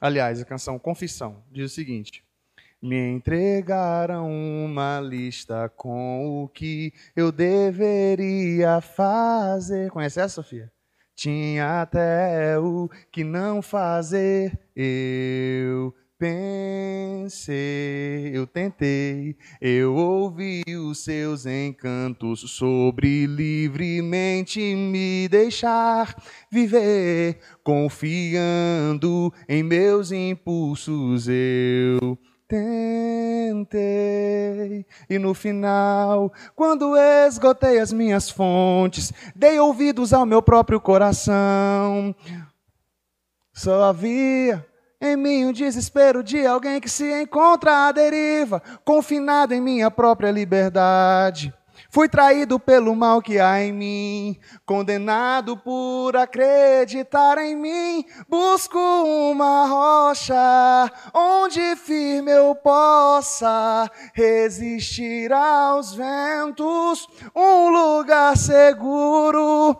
Aliás, a canção Confissão diz o seguinte: Me entregaram uma lista com o que eu deveria fazer. Conhece essa, Sofia? Tinha até o que não fazer. Eu pensei, eu tentei, eu ouvi os seus encantos sobre livremente me deixar viver, confiando em meus impulsos eu tentei. E no final, quando esgotei as minhas fontes, dei ouvidos ao meu próprio coração. Só havia em mim o desespero de alguém que se encontra à deriva, confinado em minha própria liberdade. Fui traído pelo mal que há em mim, condenado por acreditar em mim. Busco uma rocha onde firme eu possa resistir aos ventos, um lugar seguro.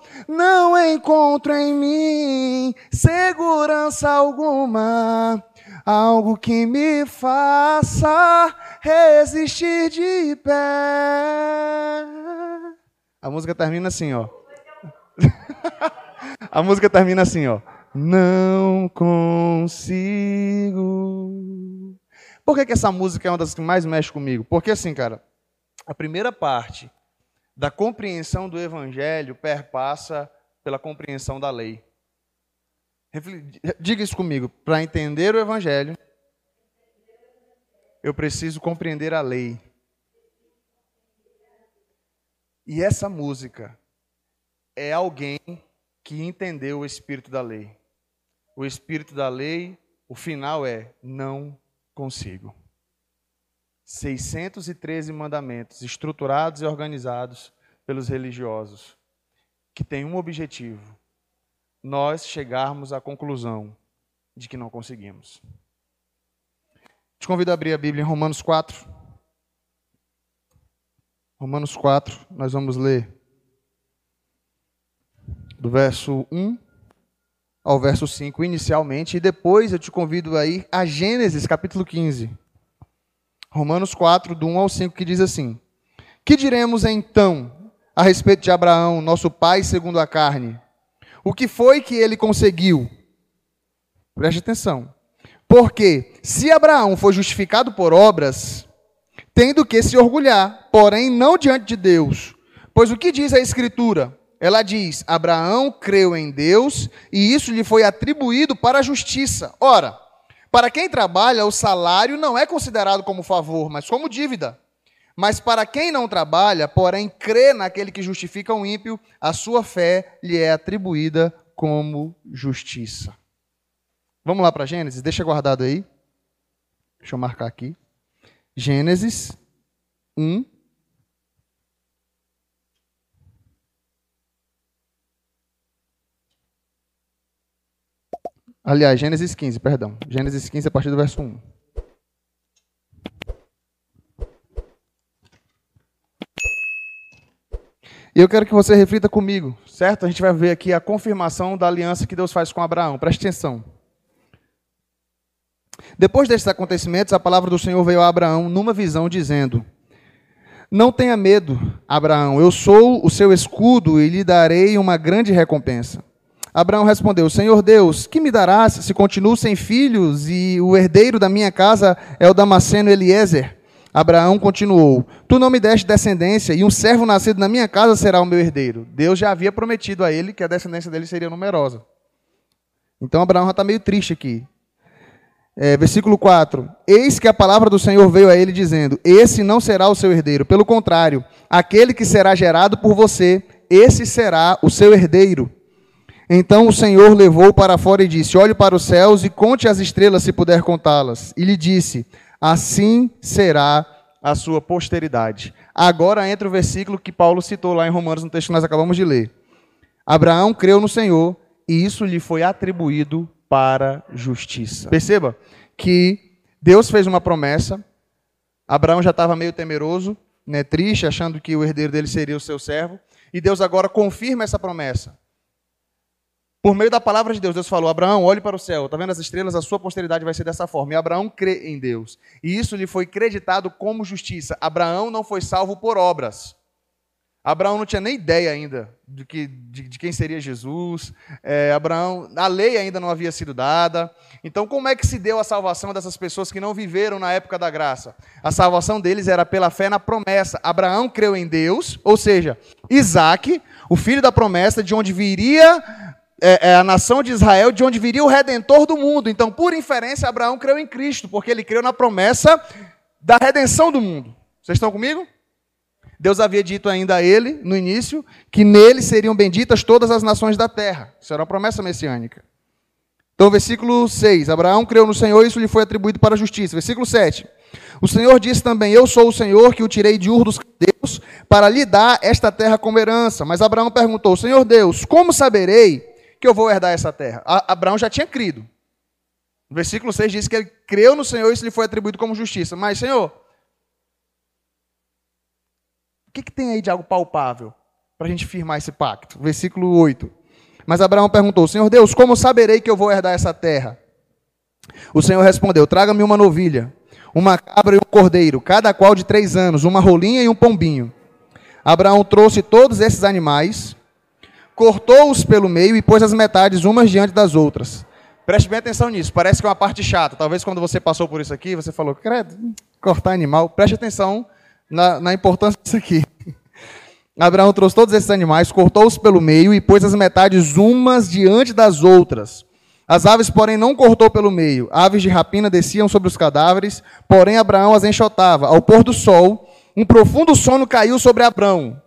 Encontro em mim segurança alguma algo que me faça resistir de pé. A música termina assim, ó. A música termina assim, ó. Não consigo. Por que, que essa música é uma das que mais mexe comigo? Porque assim, cara, a primeira parte da compreensão do evangelho perpassa pela compreensão da lei. Diga isso comigo. Para entender o Evangelho, eu preciso compreender a lei. E essa música é alguém que entendeu o espírito da lei. O espírito da lei, o final é: não consigo. 613 mandamentos estruturados e organizados pelos religiosos, que têm um objetivo: nós chegarmos à conclusão de que não conseguimos. Te convido a abrir a Bíblia em Romanos 4. Romanos 4, nós vamos ler do verso 1 ao verso 5 inicialmente, e depois eu te convido a ir a Gênesis capítulo 15. Romanos 4, do 1 ao 5, que diz assim: Que diremos então a respeito de Abraão, nosso pai segundo a carne? O que foi que ele conseguiu? Preste atenção. Porque se Abraão foi justificado por obras, tendo que se orgulhar, porém não diante de Deus. Pois o que diz a Escritura? Ela diz: Abraão creu em Deus e isso lhe foi atribuído para a justiça. Ora, para quem trabalha, o salário não é considerado como favor, mas como dívida. Mas para quem não trabalha, porém crê naquele que justifica o ímpio, a sua fé lhe é atribuída como justiça. Vamos lá para Gênesis? Deixa guardado aí. Deixa eu marcar aqui. Gênesis 1. Aliás, Gênesis 15, perdão. Gênesis 15, a partir do verso 1. E eu quero que você reflita comigo, certo? A gente vai ver aqui a confirmação da aliança que Deus faz com Abraão. Preste atenção. Depois desses acontecimentos, a palavra do Senhor veio a Abraão numa visão, dizendo: Não tenha medo, Abraão, eu sou o seu escudo e lhe darei uma grande recompensa. Abraão respondeu: Senhor Deus, que me darás se continuo sem filhos e o herdeiro da minha casa é o Damasceno Eliezer? Abraão continuou: Tu não me deste descendência, e um servo nascido na minha casa será o meu herdeiro. Deus já havia prometido a ele que a descendência dele seria numerosa. Então Abraão já está meio triste aqui. É, versículo 4: Eis que a palavra do Senhor veio a ele dizendo: Esse não será o seu herdeiro, pelo contrário, aquele que será gerado por você, esse será o seu herdeiro. Então o Senhor levou para fora e disse: Olhe para os céus e conte as estrelas, se puder contá-las. E lhe disse: assim será a sua posteridade. Agora entra o versículo que Paulo citou lá em Romanos, no texto que nós acabamos de ler. Abraão creu no Senhor e isso lhe foi atribuído para justiça. Perceba que Deus fez uma promessa, Abraão já estava meio temeroso, né, triste, achando que o herdeiro dele seria o seu servo, e Deus agora confirma essa promessa. Por meio da palavra de Deus, Deus falou: Abraão, olhe para o céu, está vendo as estrelas? A sua posteridade vai ser dessa forma. E Abraão crê em Deus. E isso lhe foi creditado como justiça. Abraão não foi salvo por obras. Abraão não tinha nem ideia ainda de, que, de, de quem seria Jesus. É, Abraão, a lei ainda não havia sido dada. Então, como é que se deu a salvação dessas pessoas que não viveram na época da graça? A salvação deles era pela fé na promessa. Abraão creu em Deus, ou seja, Isaac, o filho da promessa, de onde viria é, é, a nação de Israel, de onde viria o redentor do mundo. Então, por inferência, Abraão creu em Cristo, porque ele creu na promessa da redenção do mundo. Vocês estão comigo? Deus havia dito ainda a ele, no início, que nele seriam benditas todas as nações da terra. Isso era uma promessa messiânica. Então, versículo 6: Abraão creu no Senhor e isso lhe foi atribuído para a justiça. Versículo 7. O Senhor disse também: Eu sou o Senhor que o tirei de Ur dos Deus para lhe dar esta terra como herança. Mas Abraão perguntou: Senhor Deus, como saberei que eu vou herdar essa terra? A Abraão já tinha crido. O versículo 6 diz que ele creu no Senhor e isso lhe foi atribuído como justiça. Mas, Senhor, que, que tem aí de algo palpável para a gente firmar esse pacto? Versículo 8. Mas Abraão perguntou: Senhor Deus, como saberei que eu vou herdar essa terra? O Senhor respondeu: Traga-me uma novilha, uma cabra e um cordeiro, cada qual de três anos, uma rolinha e um pombinho. Abraão trouxe todos esses animais, cortou-os pelo meio e pôs as metades umas diante das outras. Preste bem atenção nisso, parece que é uma parte chata. Talvez quando você passou por isso aqui, você falou, credo, cortar animal. Preste atenção na, na importância disso aqui. Abraão trouxe todos esses animais, cortou-os pelo meio e pôs as metades umas diante das outras. As aves, porém, não cortou pelo meio. Aves de rapina desciam sobre os cadáveres, porém Abraão as enxotava. Ao pôr do sol, um profundo sono caiu sobre Abraão.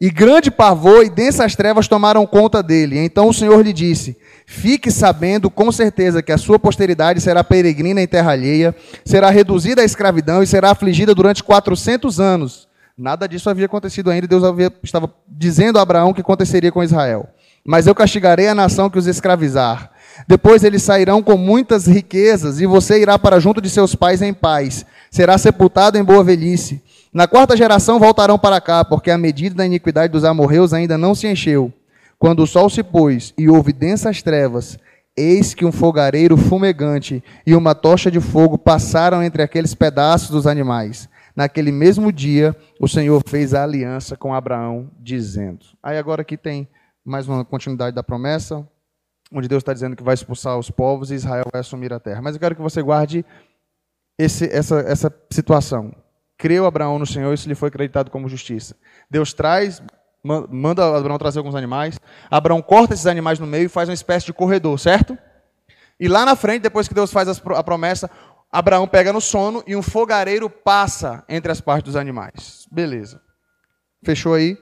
E grande pavor e densas trevas tomaram conta dele. Então o Senhor lhe disse: Fique sabendo com certeza que a sua posteridade será peregrina em terra alheia, será reduzida à escravidão e será afligida durante 400 anos. Nada disso havia acontecido ainda, Deus havia, estava dizendo a Abraão que aconteceria com Israel. Mas eu castigarei a nação que os escravizar. Depois eles sairão com muitas riquezas, e você irá para junto de seus pais em paz. Será sepultado em boa velhice. Na quarta geração voltarão para cá, porque a medida da iniquidade dos amorreus ainda não se encheu. Quando o sol se pôs e houve densas trevas, eis que um fogareiro fumegante e uma tocha de fogo passaram entre aqueles pedaços dos animais. Naquele mesmo dia, o Senhor fez a aliança com Abraão, dizendo. Aí agora aqui tem mais uma continuidade da promessa, onde Deus está dizendo que vai expulsar os povos e Israel vai assumir a terra. Mas eu quero que você guarde esse, essa, essa situação creu Abraão no Senhor, isso lhe foi acreditado como justiça. Deus traz, manda Abraão trazer alguns animais. Abraão corta esses animais no meio e faz uma espécie de corredor, certo? E lá na frente, depois que Deus faz a promessa, Abraão pega no sono e um fogareiro passa entre as partes dos animais. Beleza. Fechou aí?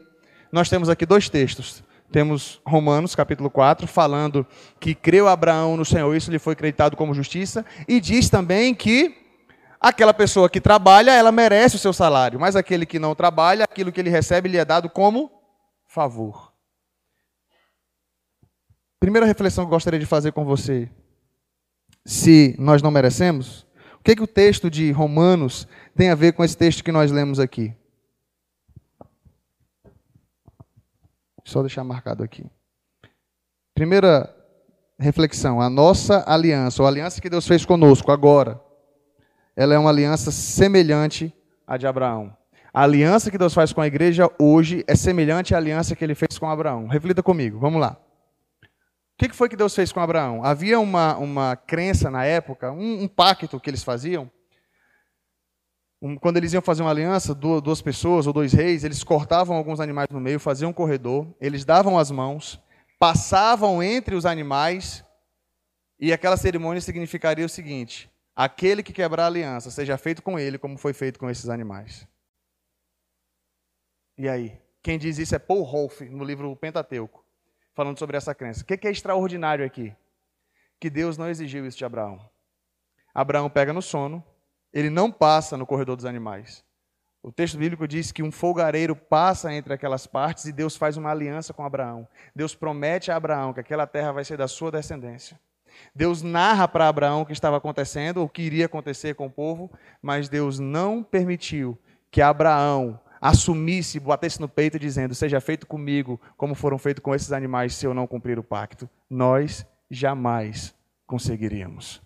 Nós temos aqui dois textos. Temos Romanos, capítulo 4, falando que creu Abraão no Senhor, isso lhe foi acreditado como justiça, e diz também que Aquela pessoa que trabalha, ela merece o seu salário, mas aquele que não trabalha, aquilo que ele recebe lhe é dado como favor. Primeira reflexão que eu gostaria de fazer com você. Se nós não merecemos, o que, que o texto de Romanos tem a ver com esse texto que nós lemos aqui? Só deixar marcado aqui. Primeira reflexão: a nossa aliança, ou a aliança que Deus fez conosco agora, ela é uma aliança semelhante à de Abraão. A aliança que Deus faz com a igreja hoje é semelhante à aliança que ele fez com Abraão. Reflita comigo, vamos lá. O que foi que Deus fez com Abraão? Havia uma, uma crença na época, um, um pacto que eles faziam. Um, quando eles iam fazer uma aliança, duas, duas pessoas ou dois reis, eles cortavam alguns animais no meio, faziam um corredor, eles davam as mãos, passavam entre os animais, e aquela cerimônia significaria o seguinte: aquele que quebrar a aliança seja feito com ele como foi feito com esses animais. E aí? Quem diz isso é Paul Rolfe, no livro Pentateuco, falando sobre essa crença. O que é extraordinário aqui? Que Deus não exigiu isso de Abraão. Abraão pega no sono, ele não passa no corredor dos animais. O texto bíblico diz que um folgareiro passa entre aquelas partes e Deus faz uma aliança com Abraão. Deus promete a Abraão que aquela terra vai ser da sua descendência. Deus narra para Abraão o que estava acontecendo, o que iria acontecer com o povo, mas Deus não permitiu que Abraão assumisse, batesse no peito dizendo: Seja feito comigo como foram feitos com esses animais se eu não cumprir o pacto, nós jamais conseguiríamos.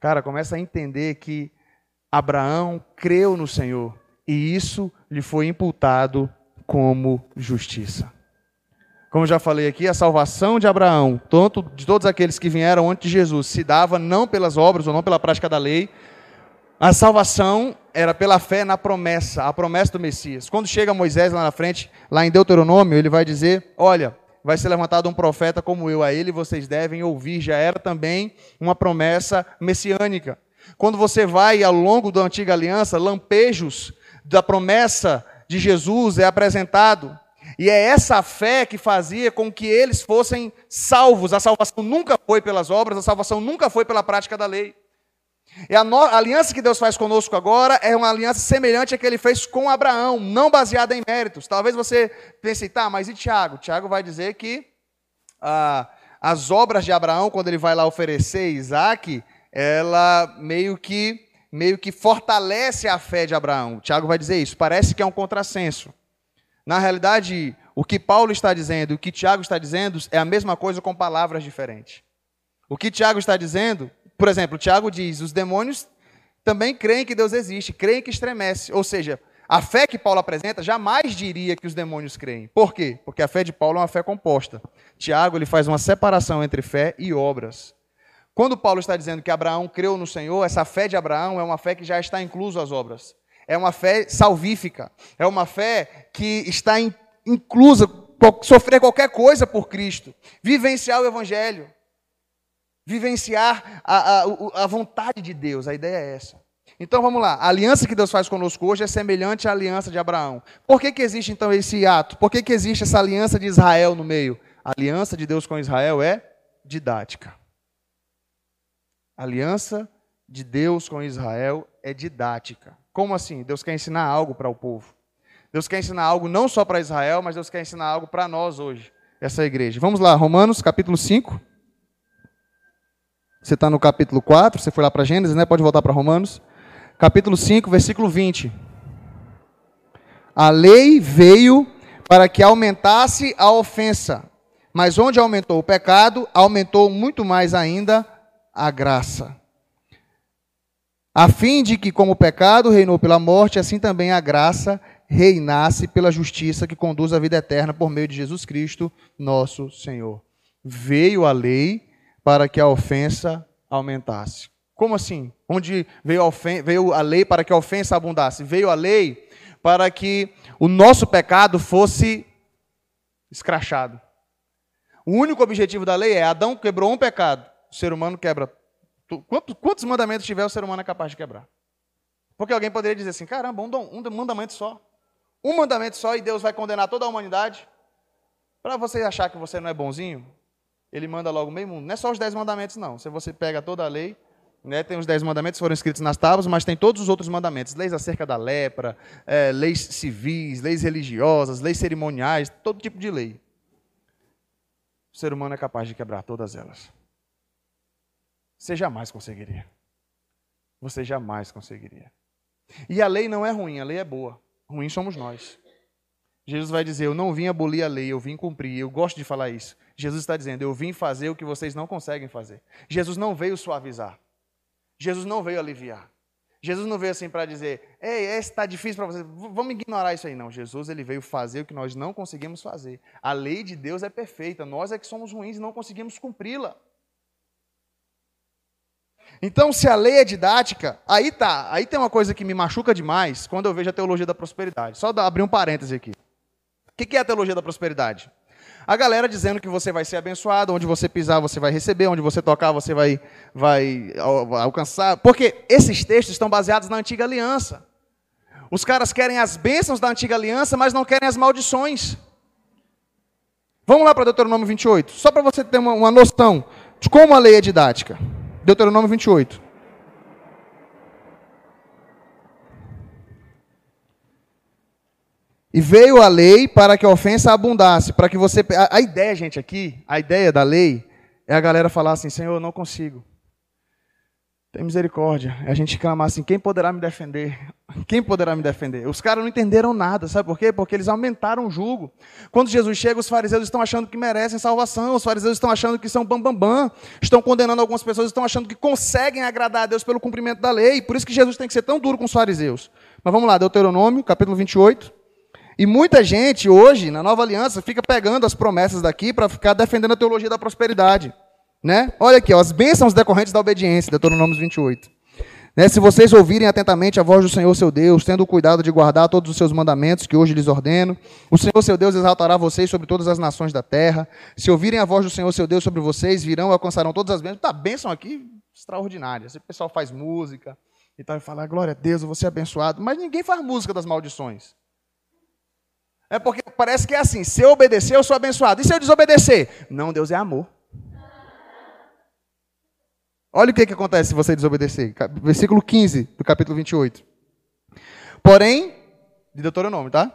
Cara, começa a entender que Abraão creu no Senhor e isso lhe foi imputado como justiça. Como já falei aqui, a salvação de Abraão, tanto de todos aqueles que vieram antes de Jesus, se dava não pelas obras ou não pela prática da lei. A salvação era pela fé na promessa, a promessa do Messias. Quando chega Moisés lá na frente, lá em Deuteronômio, ele vai dizer: Olha, vai ser levantado um profeta como eu, a ele vocês devem ouvir. Já era também uma promessa messiânica. Quando você vai ao longo da antiga aliança, lampejos da promessa de Jesus é apresentado. E é essa fé que fazia com que eles fossem salvos. A salvação nunca foi pelas obras, a salvação nunca foi pela prática da lei. E a, no, a, aliança que Deus faz conosco agora é uma aliança semelhante à que ele fez com Abraão, não baseada em méritos. Talvez você pense, tá, mas e Tiago? Tiago vai dizer que ah, as obras de Abraão, quando ele vai lá oferecer Isaac, ela meio que, meio que fortalece a fé de Abraão. Tiago vai dizer isso. Parece que é um contrassenso. Na realidade, o que Paulo está dizendo, o que Tiago está dizendo, é a mesma coisa com palavras diferentes. O que Tiago está dizendo, por exemplo, Tiago diz: os demônios também creem que Deus existe, creem que estremece. Ou seja, a fé que Paulo apresenta jamais diria que os demônios creem. Por quê? Porque a fé de Paulo é uma fé composta. Tiago ele faz uma separação entre fé e obras. Quando Paulo está dizendo que Abraão creu no Senhor, essa fé de Abraão é uma fé que já está incluso às obras é uma fé salvífica, é uma fé que está inclusa sofrer qualquer coisa por Cristo, vivenciar o Evangelho, vivenciar a, a, a vontade de Deus, a ideia é essa. Então vamos lá, a aliança que Deus faz conosco hoje é semelhante à aliança de Abraão. Por que, que existe então esse ato? Por que, que existe essa aliança de Israel no meio? A aliança de Deus com Israel é didática. A aliança de Deus com Israel é didática. Como assim? Deus quer ensinar algo para o povo. Deus quer ensinar algo não só para Israel, mas Deus quer ensinar algo para nós hoje, essa igreja. Vamos lá, Romanos capítulo 5. Você está no capítulo 4, você foi lá para Gênesis, né? Pode voltar para Romanos. Capítulo 5, versículo 20. A lei veio para que aumentasse a ofensa, mas onde aumentou o pecado, aumentou muito mais ainda a graça a fim de que, como o pecado reinou pela morte, assim também a graça reinasse pela justiça que conduz à vida eterna por meio de Jesus Cristo, nosso Senhor. Veio a lei para que a ofensa aumentasse. Como assim? Onde veio a, veio a lei para que a ofensa abundasse? Veio a lei para que o nosso pecado fosse escrachado. O único objetivo da lei é: Adão quebrou um pecado, o ser humano quebra Quantos, quantos mandamentos tiver o ser humano é capaz de quebrar? Porque alguém poderia dizer assim: caramba, um, um mandamento só. Um mandamento só e Deus vai condenar toda a humanidade? Para você achar que você não é bonzinho, ele manda logo meio mundo. Não é só os dez mandamentos, não. Se você pega toda a lei, né, tem os dez mandamentos foram escritos nas tábuas, mas tem todos os outros mandamentos. Leis acerca da lepra, é, leis civis, leis religiosas, leis cerimoniais, todo tipo de lei. O ser humano é capaz de quebrar todas elas. Você jamais conseguiria. Você jamais conseguiria. E a lei não é ruim, a lei é boa. Ruim somos nós. Jesus vai dizer: Eu não vim abolir a lei, eu vim cumprir. Eu gosto de falar isso. Jesus está dizendo: Eu vim fazer o que vocês não conseguem fazer. Jesus não veio suavizar. Jesus não veio aliviar. Jesus não veio assim para dizer: Ei, esse está difícil para vocês, vamos ignorar isso aí. Não. Jesus ele veio fazer o que nós não conseguimos fazer. A lei de Deus é perfeita, nós é que somos ruins e não conseguimos cumpri-la. Então, se a lei é didática, aí tá. Aí tem uma coisa que me machuca demais quando eu vejo a teologia da prosperidade. Só abrir um parêntese aqui. O que é a teologia da prosperidade? A galera dizendo que você vai ser abençoado, onde você pisar você vai receber, onde você tocar você vai, vai alcançar. Porque esses textos estão baseados na antiga aliança. Os caras querem as bênçãos da antiga aliança, mas não querem as maldições. Vamos lá para Deuteronômio 28, só para você ter uma, uma noção de como a lei é didática. Deuteronômio 28. E veio a lei para que a ofensa abundasse, para que você. A, a, ideia, gente, aqui, a ideia da lei é a galera falar assim: Senhor, eu não consigo. Tem misericórdia. A gente clama assim: quem poderá me defender? Quem poderá me defender? Os caras não entenderam nada, sabe por quê? Porque eles aumentaram o jugo. Quando Jesus chega, os fariseus estão achando que merecem salvação, os fariseus estão achando que são bambambam, bam, bam, estão condenando algumas pessoas, estão achando que conseguem agradar a Deus pelo cumprimento da lei. Por isso que Jesus tem que ser tão duro com os fariseus. Mas vamos lá, Deuteronômio, capítulo 28. E muita gente hoje, na nova aliança, fica pegando as promessas daqui para ficar defendendo a teologia da prosperidade. Né? Olha aqui, ó, as bênçãos decorrentes da obediência, Deuteronômio 28. Né? Se vocês ouvirem atentamente a voz do Senhor seu Deus, tendo cuidado de guardar todos os seus mandamentos que hoje lhes ordeno, o Senhor seu Deus exaltará vocês sobre todas as nações da terra. Se ouvirem a voz do Senhor seu Deus sobre vocês, virão e alcançarão todas as bênçãos. Tá, bênção aqui extraordinária. O pessoal faz música e tal, e fala, glória a Deus, eu vou ser abençoado. Mas ninguém faz música das maldições. É porque parece que é assim: se eu obedecer, eu sou abençoado. E se eu desobedecer? Não, Deus é amor. Olha o que, que acontece se você desobedecer. Versículo 15 do capítulo 28. Porém, de Deuteronômio, tá?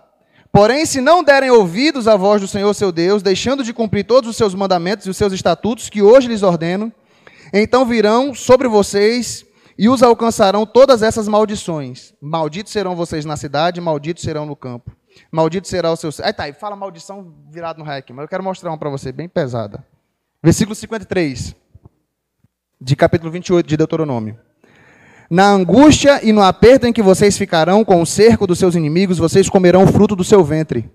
Porém, se não derem ouvidos à voz do Senhor seu Deus, deixando de cumprir todos os seus mandamentos e os seus estatutos que hoje lhes ordeno, então virão sobre vocês e os alcançarão todas essas maldições. Malditos serão vocês na cidade, malditos serão no campo. Maldito será o seu. Aí tá, e fala maldição virado no rec, mas eu quero mostrar uma para você, bem pesada. Versículo 53, de capítulo 28 de Deuteronômio. Na angústia e no aperto em que vocês ficarão com o cerco dos seus inimigos, vocês comerão o fruto do seu ventre.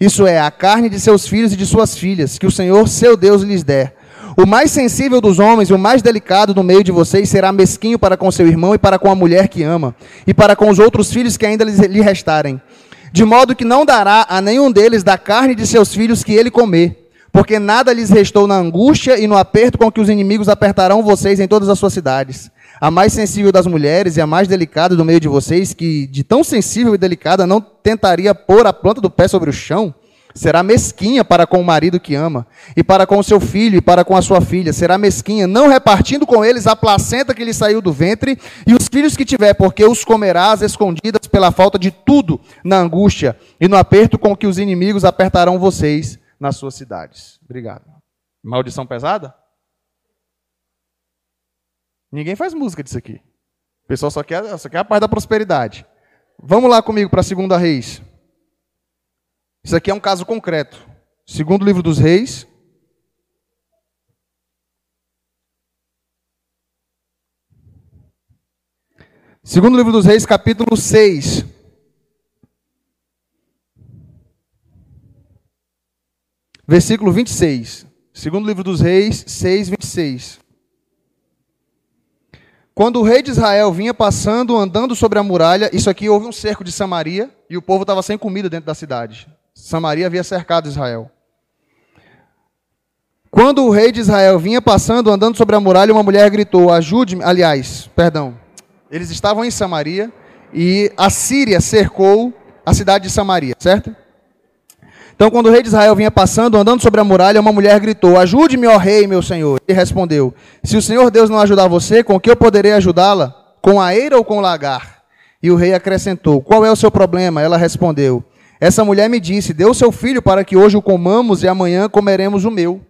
Isso é, a carne de seus filhos e de suas filhas, que o Senhor, seu Deus, lhes der. O mais sensível dos homens o mais delicado no meio de vocês será mesquinho para com seu irmão e para com a mulher que ama, e para com os outros filhos que ainda lhe restarem de modo que não dará a nenhum deles da carne de seus filhos que ele comer, porque nada lhes restou na angústia e no aperto com que os inimigos apertarão vocês em todas as suas cidades. A mais sensível das mulheres e a mais delicada do meio de vocês, que de tão sensível e delicada não tentaria pôr a planta do pé sobre o chão, Será mesquinha para com o marido que ama, e para com o seu filho, e para com a sua filha. Será mesquinha, não repartindo com eles a placenta que lhe saiu do ventre, e os filhos que tiver, porque os comerás escondidas pela falta de tudo na angústia, e no aperto com que os inimigos apertarão vocês nas suas cidades. Obrigado. Maldição pesada? Ninguém faz música disso aqui. O pessoal só quer, só quer a paz da prosperidade. Vamos lá comigo para a segunda reis. Isso aqui é um caso concreto. Segundo livro dos Reis. Segundo livro dos Reis, capítulo 6. Versículo 26. Segundo livro dos Reis, 6, 26. Quando o rei de Israel vinha passando, andando sobre a muralha, isso aqui houve um cerco de Samaria e o povo estava sem comida dentro da cidade. Samaria havia cercado Israel. Quando o rei de Israel vinha passando, andando sobre a muralha, uma mulher gritou: Ajude-me. Aliás, perdão. Eles estavam em Samaria e a Síria cercou a cidade de Samaria, certo? Então, quando o rei de Israel vinha passando, andando sobre a muralha, uma mulher gritou: Ajude-me, ó rei, meu senhor. Ele respondeu: Se o Senhor Deus não ajudar você, com que eu poderei ajudá-la? Com a eira ou com o lagar? E o rei acrescentou: Qual é o seu problema? Ela respondeu: essa mulher me disse: o seu filho para que hoje o comamos e amanhã comeremos o meu.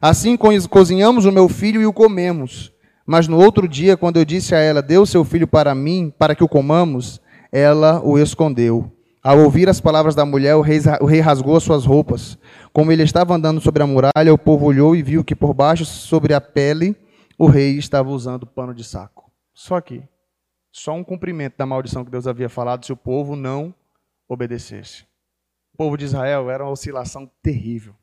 Assim cozinhamos o meu filho e o comemos. Mas no outro dia, quando eu disse a ela: o seu filho para mim, para que o comamos, ela o escondeu. Ao ouvir as palavras da mulher, o rei, o rei rasgou as suas roupas. Como ele estava andando sobre a muralha, o povo olhou e viu que por baixo, sobre a pele, o rei estava usando pano de saco. Só aqui. Só um cumprimento da maldição que Deus havia falado se o povo não obedecesse. O povo de Israel era uma oscilação terrível.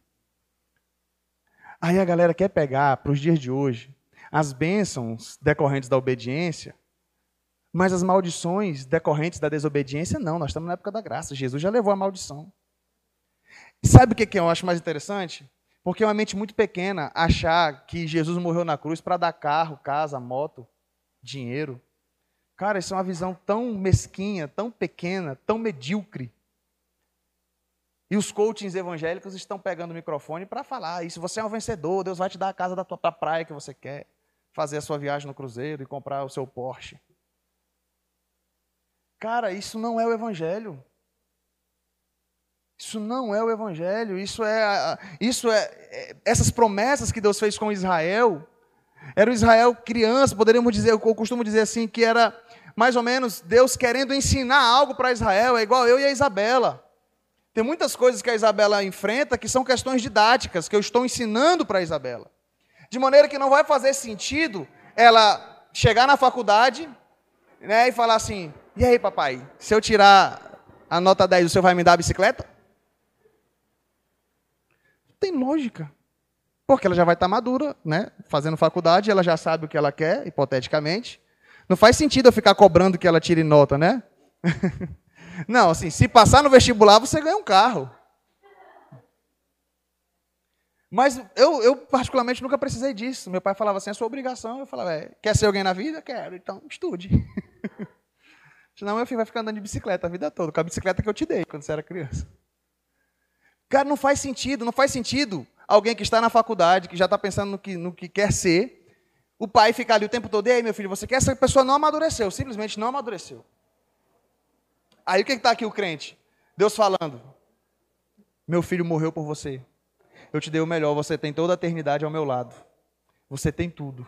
Aí a galera quer pegar para os dias de hoje as bênçãos decorrentes da obediência, mas as maldições decorrentes da desobediência, não. Nós estamos na época da graça. Jesus já levou a maldição. E sabe o que eu acho mais interessante? Porque é uma mente muito pequena achar que Jesus morreu na cruz para dar carro, casa, moto, dinheiro. Cara, isso é uma visão tão mesquinha, tão pequena, tão medíocre e os coachings evangélicos estão pegando o microfone para falar isso. Você é um vencedor, Deus vai te dar a casa da tua praia que você quer, fazer a sua viagem no cruzeiro e comprar o seu Porsche. Cara, isso não é o evangelho. Isso não é o evangelho. Isso é, isso é, é essas promessas que Deus fez com Israel Era o Israel criança, poderíamos dizer, eu costumo dizer assim, que era mais ou menos Deus querendo ensinar algo para Israel, é igual eu e a Isabela. Tem muitas coisas que a Isabela enfrenta que são questões didáticas, que eu estou ensinando para a Isabela. De maneira que não vai fazer sentido ela chegar na faculdade né, e falar assim: e aí, papai, se eu tirar a nota 10, o senhor vai me dar a bicicleta? Não tem lógica. Porque ela já vai estar madura, né? Fazendo faculdade, ela já sabe o que ela quer, hipoteticamente. Não faz sentido eu ficar cobrando que ela tire nota, né? Não, assim, se passar no vestibular, você ganha um carro. Mas eu, eu, particularmente, nunca precisei disso. Meu pai falava assim, é sua obrigação. Eu falava, é, quer ser alguém na vida? Quero, então estude. Senão meu filho vai ficar andando de bicicleta a vida toda, com a bicicleta que eu te dei quando você era criança. Cara, não faz sentido, não faz sentido alguém que está na faculdade, que já está pensando no que, no que quer ser, o pai fica ali o tempo todo, e aí, meu filho, você quer? Essa pessoa não amadureceu, simplesmente não amadureceu. Aí o que está aqui o crente? Deus falando: Meu filho morreu por você. Eu te dei o melhor, você tem toda a eternidade ao meu lado. Você tem tudo.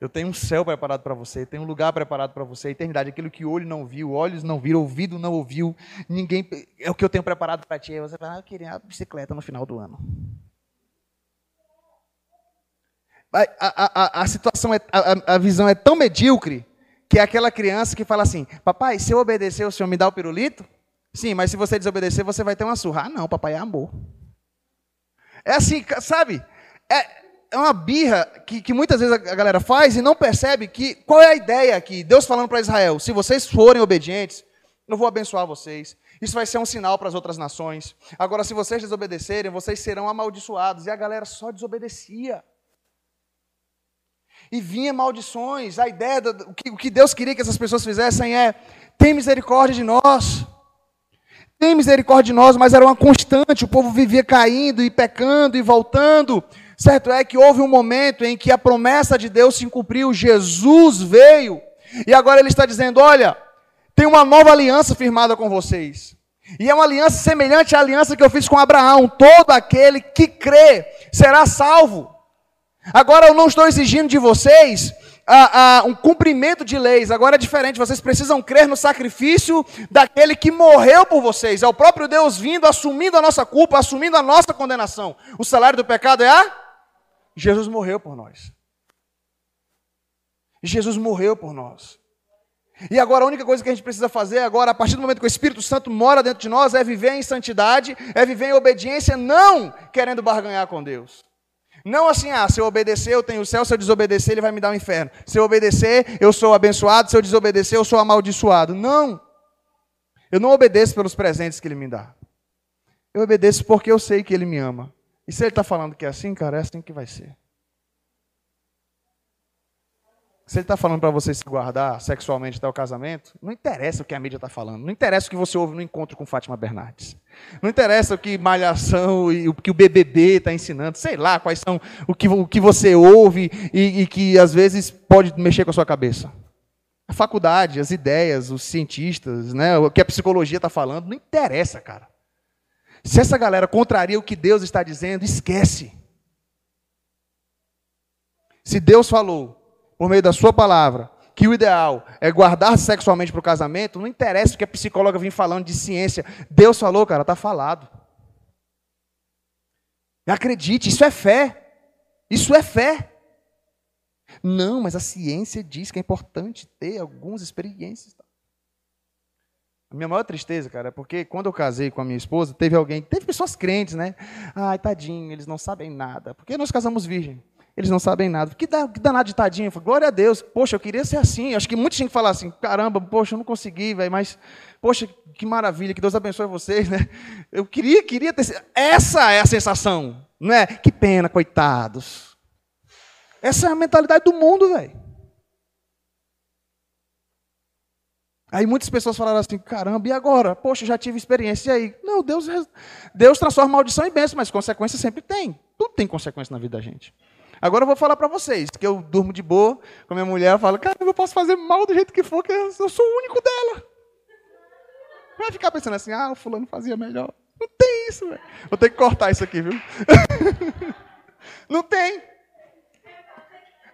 Eu tenho um céu preparado para você, tenho um lugar preparado para você, a eternidade, aquilo que olho não viu, olhos não viram, ouvido não ouviu, ninguém é o que eu tenho preparado para ti. Aí você fala, ah, eu queria a bicicleta no final do ano. A, a, a, a situação, é, a, a visão é tão medíocre que é aquela criança que fala assim: Papai, se eu obedecer, o senhor me dá o pirulito? Sim, mas se você desobedecer, você vai ter uma surra. Ah, não, papai é amor. É assim, sabe? É, é uma birra que, que muitas vezes a galera faz e não percebe que qual é a ideia aqui? Deus falando para Israel: se vocês forem obedientes, eu vou abençoar vocês. Isso vai ser um sinal para as outras nações. Agora, se vocês desobedecerem, vocês serão amaldiçoados. E a galera só desobedecia e vinha maldições. A ideia, do, o, que, Deus queria que essas pessoas fizessem é: tem misericórdia de nós. Tem misericórdia de nós, mas era uma constante. O povo vivia caindo e pecando e voltando. Certo é que houve um momento em que a promessa de Deus se cumpriu. Jesus veio. E agora ele está dizendo: olha, tem uma nova aliança firmada com vocês. E é uma aliança semelhante à aliança que eu fiz com Abraão. Todo aquele que crê será salvo. Agora eu não estou exigindo de vocês um cumprimento de leis, agora é diferente, vocês precisam crer no sacrifício daquele que morreu por vocês. É o próprio Deus vindo, assumindo a nossa culpa, assumindo a nossa condenação. O salário do pecado é a? Jesus morreu por nós. Jesus morreu por nós. E agora a única coisa que a gente precisa fazer agora, a partir do momento que o Espírito Santo mora dentro de nós, é viver em santidade, é viver em obediência, não querendo barganhar com Deus. Não assim, ah, se eu obedecer, eu tenho o céu, se eu desobedecer, ele vai me dar o inferno. Se eu obedecer, eu sou abençoado, se eu desobedecer, eu sou amaldiçoado. Não. Eu não obedeço pelos presentes que ele me dá. Eu obedeço porque eu sei que ele me ama. E se ele está falando que é assim, cara, é assim que vai ser. Se ele está falando para você se guardar sexualmente até o casamento, não interessa o que a mídia está falando. Não interessa o que você ouve no encontro com Fátima Bernardes. Não interessa o que Malhação e o que o BBB está ensinando. Sei lá quais são o que, o que você ouve e, e que às vezes pode mexer com a sua cabeça. A faculdade, as ideias, os cientistas, né, o que a psicologia está falando, não interessa, cara. Se essa galera contraria o que Deus está dizendo, esquece. Se Deus falou por meio da sua palavra, que o ideal é guardar sexualmente para o casamento, não interessa o que a psicóloga vem falando de ciência. Deus falou, cara, está falado. Acredite, isso é fé. Isso é fé. Não, mas a ciência diz que é importante ter algumas experiências. A minha maior tristeza, cara, é porque quando eu casei com a minha esposa, teve alguém, teve pessoas crentes, né? Ai, tadinho, eles não sabem nada. Porque nós casamos virgem. Eles não sabem nada. Que, danado de tadinho. Eu falei, glória a Deus. Poxa, eu queria ser assim. Acho que muitos tinham que falar assim, caramba, poxa, eu não consegui, velho, mas, poxa, que maravilha, que Deus abençoe vocês, né? Eu queria, queria ter. Essa é a sensação, não é? Que pena, coitados. Essa é a mentalidade do mundo, velho. Aí muitas pessoas falaram assim, caramba, e agora? Poxa, já tive experiência, e aí? Não, Deus, Deus transforma maldição em bênção, mas consequência sempre tem. Tudo tem consequência na vida da gente. Agora eu vou falar para vocês, que eu durmo de boa com a minha mulher, eu falo, cara, eu posso fazer mal do jeito que for, que eu sou o único dela. Vai ficar pensando assim, ah, o fulano fazia melhor. Não tem isso, velho. Vou ter que cortar isso aqui, viu? Não tem.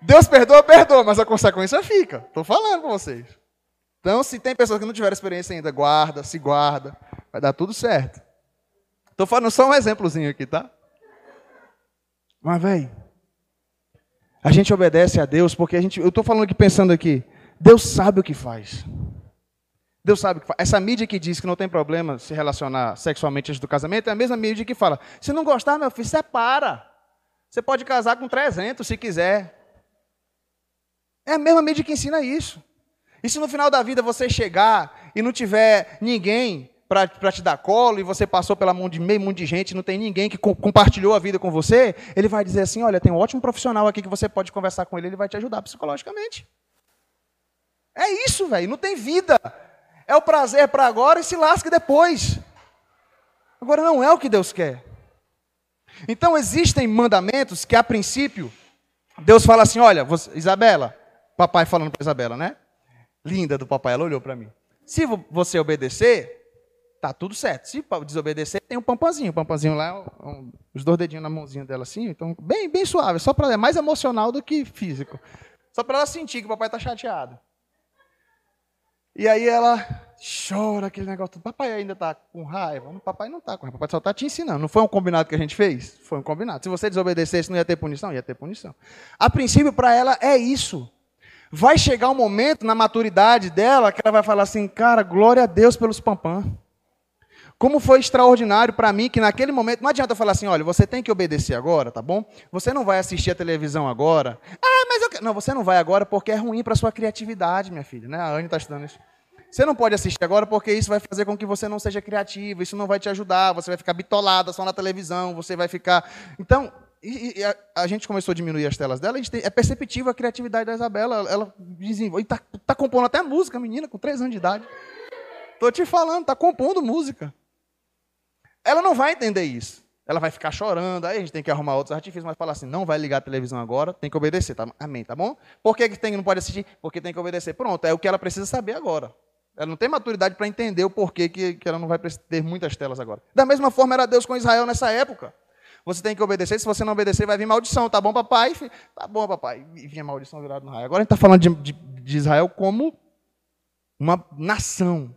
Deus perdoa, perdoa, mas a consequência fica. Estou falando com vocês. Então, se tem pessoas que não tiveram experiência ainda, guarda, se guarda, vai dar tudo certo. Estou falando só um exemplozinho aqui, tá? Mas, velho, a gente obedece a Deus porque a gente. Eu estou falando aqui pensando aqui. Deus sabe o que faz. Deus sabe o que faz. Essa mídia que diz que não tem problema se relacionar sexualmente antes do casamento é a mesma mídia que fala: se não gostar, meu filho, separa. Você pode casar com 300 se quiser. É a mesma mídia que ensina isso. E se no final da vida você chegar e não tiver ninguém para te dar colo e você passou pela mão de meio mundo de gente, não tem ninguém que co compartilhou a vida com você, ele vai dizer assim: olha, tem um ótimo profissional aqui que você pode conversar com ele, ele vai te ajudar psicologicamente. É isso, velho, não tem vida. É o prazer para agora e se lasque depois. Agora não é o que Deus quer. Então existem mandamentos que a princípio Deus fala assim: olha, você, Isabela, papai falando para Isabela, né? Linda do papai, ela olhou para mim. Se você obedecer, tá tudo certo. Se desobedecer, tem um pampanzinho. O pampanzinho lá, um, os dois dedinhos na mãozinha dela assim, então bem, bem suave, só para é mais emocional do que físico. Só para ela sentir que o papai está chateado. E aí ela chora aquele negócio. Papai ainda está com raiva? O papai não está com raiva. Papai só está te ensinando. Não foi um combinado que a gente fez? Foi um combinado. Se você desobedecesse, não ia ter punição? Ia ter punição. A princípio, para ela, é isso. Vai chegar um momento na maturidade dela que ela vai falar assim: cara, glória a Deus pelos pampãs. Como foi extraordinário para mim que naquele momento, não adianta falar assim, olha, você tem que obedecer agora, tá bom? Você não vai assistir a televisão agora. Ah, mas eu quero. Não, você não vai agora porque é ruim para sua criatividade, minha filha, né? A Anne está estudando isso. Você não pode assistir agora porque isso vai fazer com que você não seja criativo, isso não vai te ajudar, você vai ficar bitolada só na televisão, você vai ficar. Então, e, e a, a, gente começou a diminuir as telas dela, tem, é perceptível a criatividade da Isabela, ela, ela desenvolve. Está tá compondo até música, menina, com três anos de idade. Estou te falando, está compondo música. Ela não vai entender isso. Ela vai ficar chorando, aí a gente tem que arrumar outros artifícios, mas falar assim, não vai ligar a televisão agora, tem que obedecer, tá? Amém, tá bom? Por que, que tem, não pode assistir? Porque tem que obedecer. Pronto, é o que ela precisa saber agora. Ela não tem maturidade para entender o porquê que, que ela não vai ter muitas telas agora. Da mesma forma era Deus com Israel nessa época. Você tem que obedecer, se você não obedecer, vai vir maldição. Tá bom, papai? Tá bom, papai. E vinha maldição virada no raio. Agora a gente está falando de, de, de Israel como uma nação.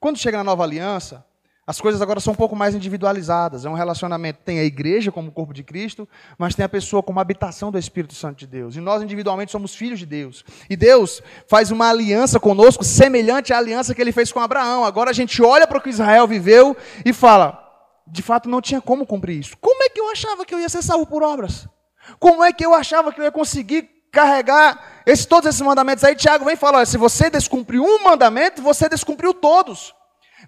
Quando chega na nova aliança, as coisas agora são um pouco mais individualizadas. É um relacionamento. Tem a igreja como corpo de Cristo, mas tem a pessoa como habitação do Espírito Santo de Deus. E nós, individualmente, somos filhos de Deus. E Deus faz uma aliança conosco semelhante à aliança que ele fez com Abraão. Agora a gente olha para o que Israel viveu e fala: de fato, não tinha como cumprir isso. Como é que eu achava que eu ia ser salvo por obras? Como é que eu achava que eu ia conseguir carregar esse, todos esses mandamentos? Aí Tiago vem e fala: olha, se você descumpriu um mandamento, você descumpriu todos.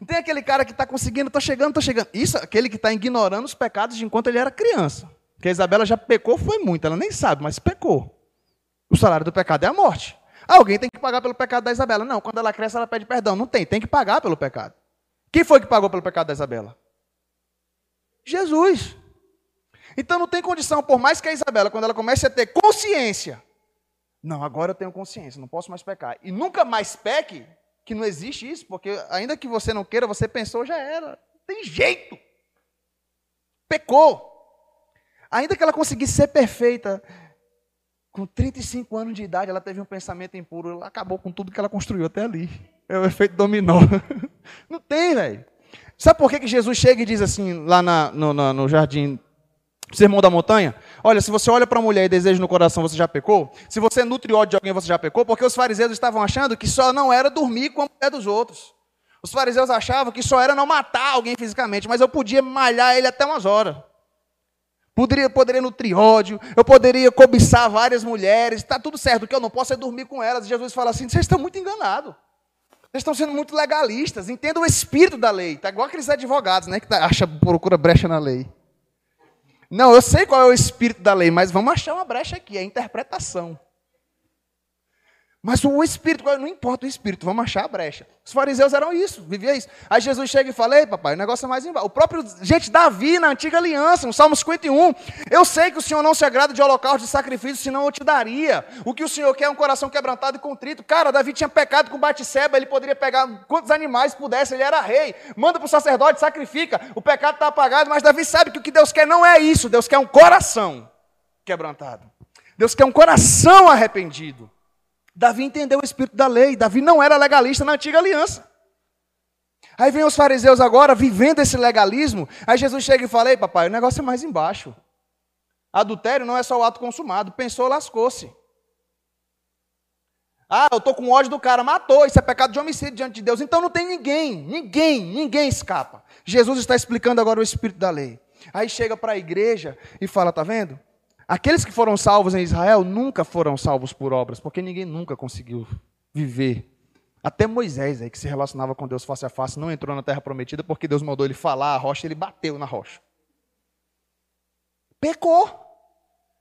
Não tem aquele cara que está conseguindo, está chegando, está chegando. Isso, aquele que está ignorando os pecados de enquanto ele era criança. Porque a Isabela já pecou, foi muito, ela nem sabe, mas pecou. O salário do pecado é a morte. Alguém tem que pagar pelo pecado da Isabela. Não, quando ela cresce, ela pede perdão. Não tem, tem que pagar pelo pecado. Quem foi que pagou pelo pecado da Isabela? Jesus. Então não tem condição, por mais que a Isabela, quando ela comece a ter consciência, não, agora eu tenho consciência, não posso mais pecar. E nunca mais peque, que não existe isso, porque ainda que você não queira, você pensou, já era. Tem jeito. Pecou. Ainda que ela conseguisse ser perfeita, com 35 anos de idade, ela teve um pensamento impuro, ela acabou com tudo que ela construiu até ali. É o efeito dominó. Não tem, velho. Sabe por que, que Jesus chega e diz assim, lá na, no, no, no jardim Sermão da montanha? Olha, se você olha para a mulher e deseja no coração, você já pecou? Se você nutre ódio de alguém, você já pecou? Porque os fariseus estavam achando que só não era dormir com a mulher dos outros. Os fariseus achavam que só era não matar alguém fisicamente, mas eu podia malhar ele até umas horas. Poderia, poderia nutrir ódio, eu poderia cobiçar várias mulheres, está tudo certo, o que eu não posso é dormir com elas. E Jesus fala assim: vocês estão muito enganados. Vocês estão sendo muito legalistas. Entendam o espírito da lei. Está igual aqueles advogados, né? Que tá, acha, procura brecha na lei. Não, eu sei qual é o espírito da lei, mas vamos achar uma brecha aqui, é a interpretação. Mas o espírito, não importa o espírito, vamos achar a brecha. Os fariseus eram isso, viviam isso. Aí Jesus chega e fala: Ei, papai, o negócio é mais embaixo. O próprio, gente, Davi, na antiga aliança, no Salmo 51. Eu sei que o Senhor não se agrada de holocausto de sacrifício, senão eu te daria. O que o Senhor quer é um coração quebrantado e contrito. Cara, Davi tinha pecado com Batseba, ele poderia pegar quantos animais pudesse, ele era rei. Manda para o sacerdote, sacrifica. O pecado está apagado, mas Davi sabe que o que Deus quer não é isso. Deus quer um coração quebrantado. Deus quer um coração arrependido. Davi entendeu o espírito da lei. Davi não era legalista na antiga aliança. Aí vem os fariseus agora vivendo esse legalismo. Aí Jesus chega e fala: Ei, papai, o negócio é mais embaixo. Adultério não é só o ato consumado. Pensou, lascou-se. Ah, eu estou com ódio do cara, matou, isso é pecado de homicídio diante de Deus. Então não tem ninguém, ninguém, ninguém escapa. Jesus está explicando agora o espírito da lei. Aí chega para a igreja e fala: tá vendo? Aqueles que foram salvos em Israel nunca foram salvos por obras, porque ninguém nunca conseguiu viver. Até Moisés, aí, que se relacionava com Deus face a face, não entrou na terra prometida porque Deus mandou ele falar a rocha e ele bateu na rocha. Pecou.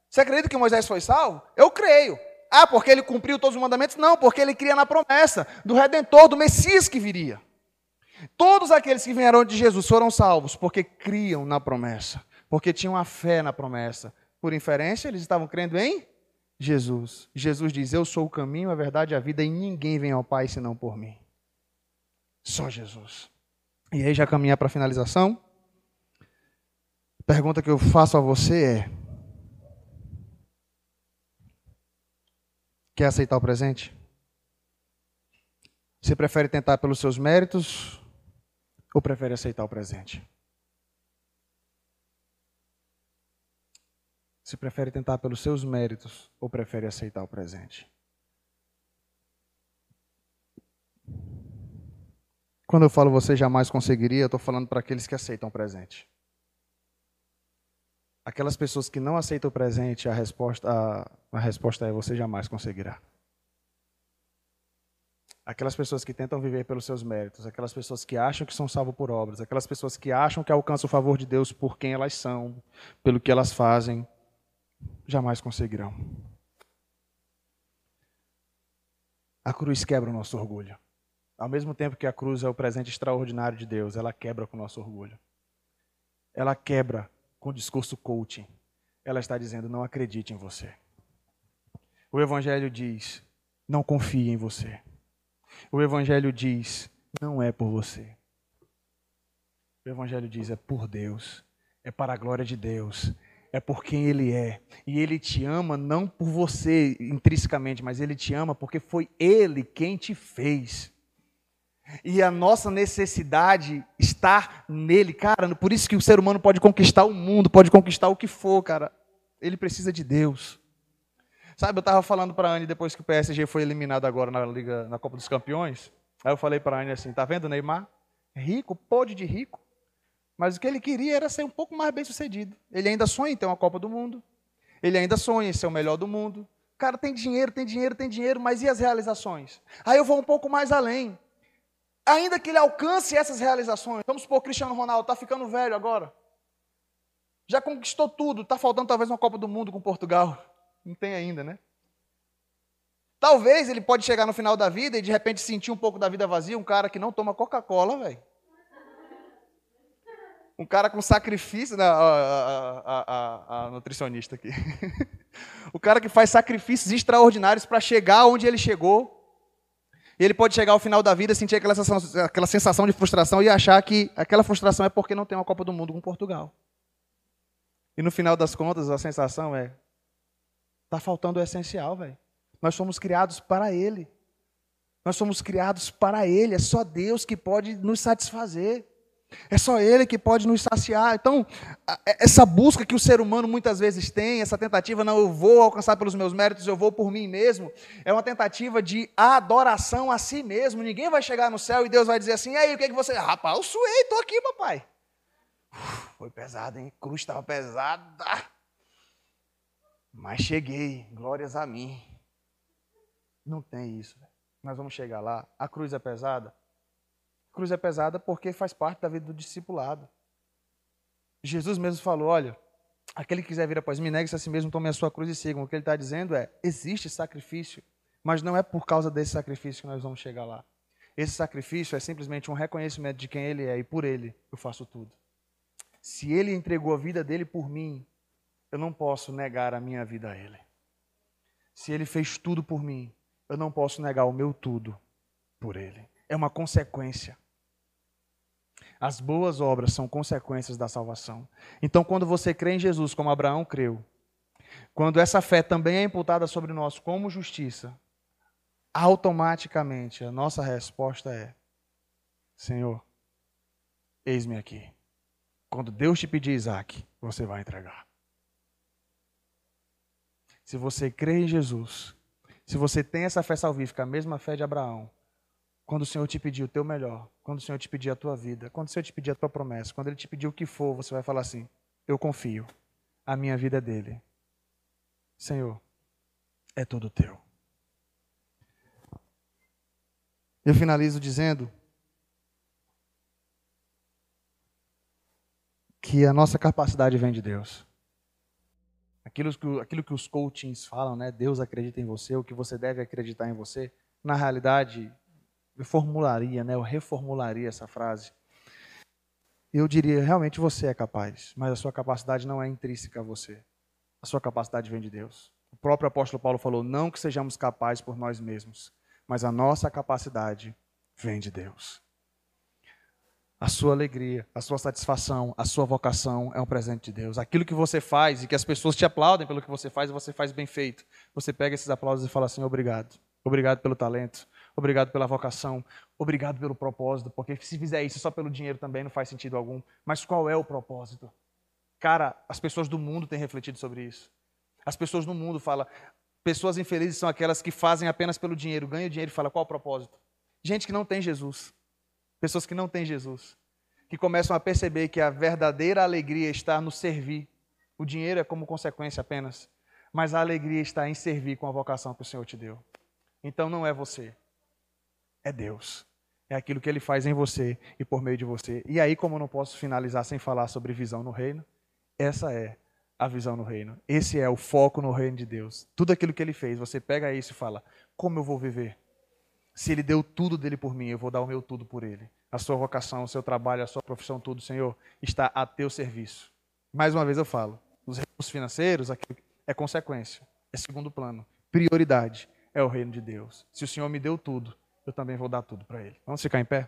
Você acredita que Moisés foi salvo? Eu creio. Ah, porque ele cumpriu todos os mandamentos? Não, porque ele cria na promessa do Redentor, do Messias que viria. Todos aqueles que vieram de Jesus foram salvos porque criam na promessa, porque tinham a fé na promessa. Por inferência, eles estavam crendo em Jesus. Jesus diz: Eu sou o caminho, a verdade e a vida, e ninguém vem ao Pai senão por mim. Só Jesus. E aí, já caminhar para a finalização. A pergunta que eu faço a você é: Quer aceitar o presente? Você prefere tentar pelos seus méritos ou prefere aceitar o presente? Você prefere tentar pelos seus méritos ou prefere aceitar o presente? Quando eu falo você jamais conseguiria, eu estou falando para aqueles que aceitam o presente. Aquelas pessoas que não aceitam o presente, a resposta, a, a resposta é: você jamais conseguirá. Aquelas pessoas que tentam viver pelos seus méritos, aquelas pessoas que acham que são salvos por obras, aquelas pessoas que acham que alcançam o favor de Deus por quem elas são, pelo que elas fazem, jamais conseguirão. A cruz quebra o nosso orgulho. Ao mesmo tempo que a cruz é o presente extraordinário de Deus, ela quebra com o nosso orgulho. Ela quebra com o discurso coaching. Ela está dizendo: não acredite em você. O Evangelho diz: não confie em você. O Evangelho diz: não é por você. O Evangelho diz: é por Deus, é para a glória de Deus, é por quem Ele é. E Ele te ama não por você intrinsecamente, mas Ele te ama porque foi Ele quem te fez. E a nossa necessidade está nele, cara. Por isso que o ser humano pode conquistar o mundo, pode conquistar o que for, cara. Ele precisa de Deus. Sabe, eu estava falando para a Anne depois que o PSG foi eliminado agora na Liga, na Copa dos Campeões. Aí eu falei para a Anne assim: tá vendo, Neymar? Rico, pode de rico. Mas o que ele queria era ser um pouco mais bem sucedido. Ele ainda sonha em ter uma Copa do Mundo. Ele ainda sonha em ser o melhor do mundo. O cara tem dinheiro, tem dinheiro, tem dinheiro, mas e as realizações? Aí eu vou um pouco mais além. Ainda que ele alcance essas realizações, vamos supor, Cristiano Ronaldo está ficando velho agora. Já conquistou tudo, está faltando talvez uma Copa do Mundo com Portugal. Não tem ainda, né? Talvez ele pode chegar no final da vida e de repente sentir um pouco da vida vazia, um cara que não toma Coca-Cola, velho. Um cara com sacrifício, né? a, a, a, a nutricionista aqui. o cara que faz sacrifícios extraordinários para chegar onde ele chegou. E ele pode chegar ao final da vida, sentir aquela sensação, aquela sensação de frustração e achar que aquela frustração é porque não tem uma Copa do Mundo com Portugal. E no final das contas, a sensação é: Está faltando o essencial, velho. Nós somos criados para Ele. Nós somos criados para Ele. É só Deus que pode nos satisfazer. É só Ele que pode nos saciar. Então, essa busca que o ser humano muitas vezes tem, essa tentativa, não, eu vou alcançar pelos meus méritos, eu vou por mim mesmo, é uma tentativa de adoração a si mesmo. Ninguém vai chegar no céu e Deus vai dizer assim: e aí, o que, é que você. Rapaz, eu suei, estou aqui, papai. Foi pesado, hein? A cruz estava pesada. Mas cheguei, glórias a mim. Não tem isso. Nós vamos chegar lá. A cruz é pesada? Cruz é pesada porque faz parte da vida do discipulado. Jesus mesmo falou: olha, aquele que quiser vir após mim, negue-se a si mesmo, tome a sua cruz e sigam. O que ele está dizendo é: existe sacrifício, mas não é por causa desse sacrifício que nós vamos chegar lá. Esse sacrifício é simplesmente um reconhecimento de quem ele é e por ele eu faço tudo. Se ele entregou a vida dele por mim, eu não posso negar a minha vida a Ele. Se Ele fez tudo por mim, eu não posso negar o meu tudo por Ele. É uma consequência. As boas obras são consequências da salvação. Então, quando você crê em Jesus, como Abraão creu, quando essa fé também é imputada sobre nós como justiça, automaticamente a nossa resposta é: Senhor, eis-me aqui. Quando Deus te pedir Isaac, você vai entregar. Se você crê em Jesus, se você tem essa fé salvífica, a mesma fé de Abraão, quando o Senhor te pedir o teu melhor, quando o Senhor te pedir a tua vida, quando o Senhor te pedir a tua promessa, quando Ele te pedir o que for, você vai falar assim: Eu confio, a minha vida é dele. Senhor, é todo teu. Eu finalizo dizendo que a nossa capacidade vem de Deus. Aquilo que, aquilo que os coachings falam, né? Deus acredita em você, o que você deve acreditar em você. Na realidade, eu formularia, né? Eu reformularia essa frase. Eu diria, realmente você é capaz, mas a sua capacidade não é intrínseca a você. A sua capacidade vem de Deus. O próprio apóstolo Paulo falou: não que sejamos capazes por nós mesmos, mas a nossa capacidade vem de Deus. A sua alegria, a sua satisfação, a sua vocação é um presente de Deus. Aquilo que você faz e que as pessoas te aplaudem pelo que você faz, você faz bem feito. Você pega esses aplausos e fala assim: obrigado. Obrigado pelo talento. Obrigado pela vocação. Obrigado pelo propósito. Porque se fizer isso só pelo dinheiro também não faz sentido algum. Mas qual é o propósito? Cara, as pessoas do mundo têm refletido sobre isso. As pessoas no mundo falam. Pessoas infelizes são aquelas que fazem apenas pelo dinheiro, ganham dinheiro e falam qual o propósito. Gente que não tem Jesus. Pessoas que não têm Jesus, que começam a perceber que a verdadeira alegria está no servir. O dinheiro é como consequência apenas, mas a alegria está em servir com a vocação que o Senhor te deu. Então não é você, é Deus. É aquilo que Ele faz em você e por meio de você. E aí, como eu não posso finalizar sem falar sobre visão no reino, essa é a visão no reino. Esse é o foco no reino de Deus. Tudo aquilo que Ele fez, você pega isso e fala: como eu vou viver? Se ele deu tudo dele por mim, eu vou dar o meu tudo por ele. A sua vocação, o seu trabalho, a sua profissão, tudo, Senhor, está a teu serviço. Mais uma vez eu falo, os recursos financeiros é consequência, é segundo plano. Prioridade é o reino de Deus. Se o Senhor me deu tudo, eu também vou dar tudo para ele. Vamos ficar em pé?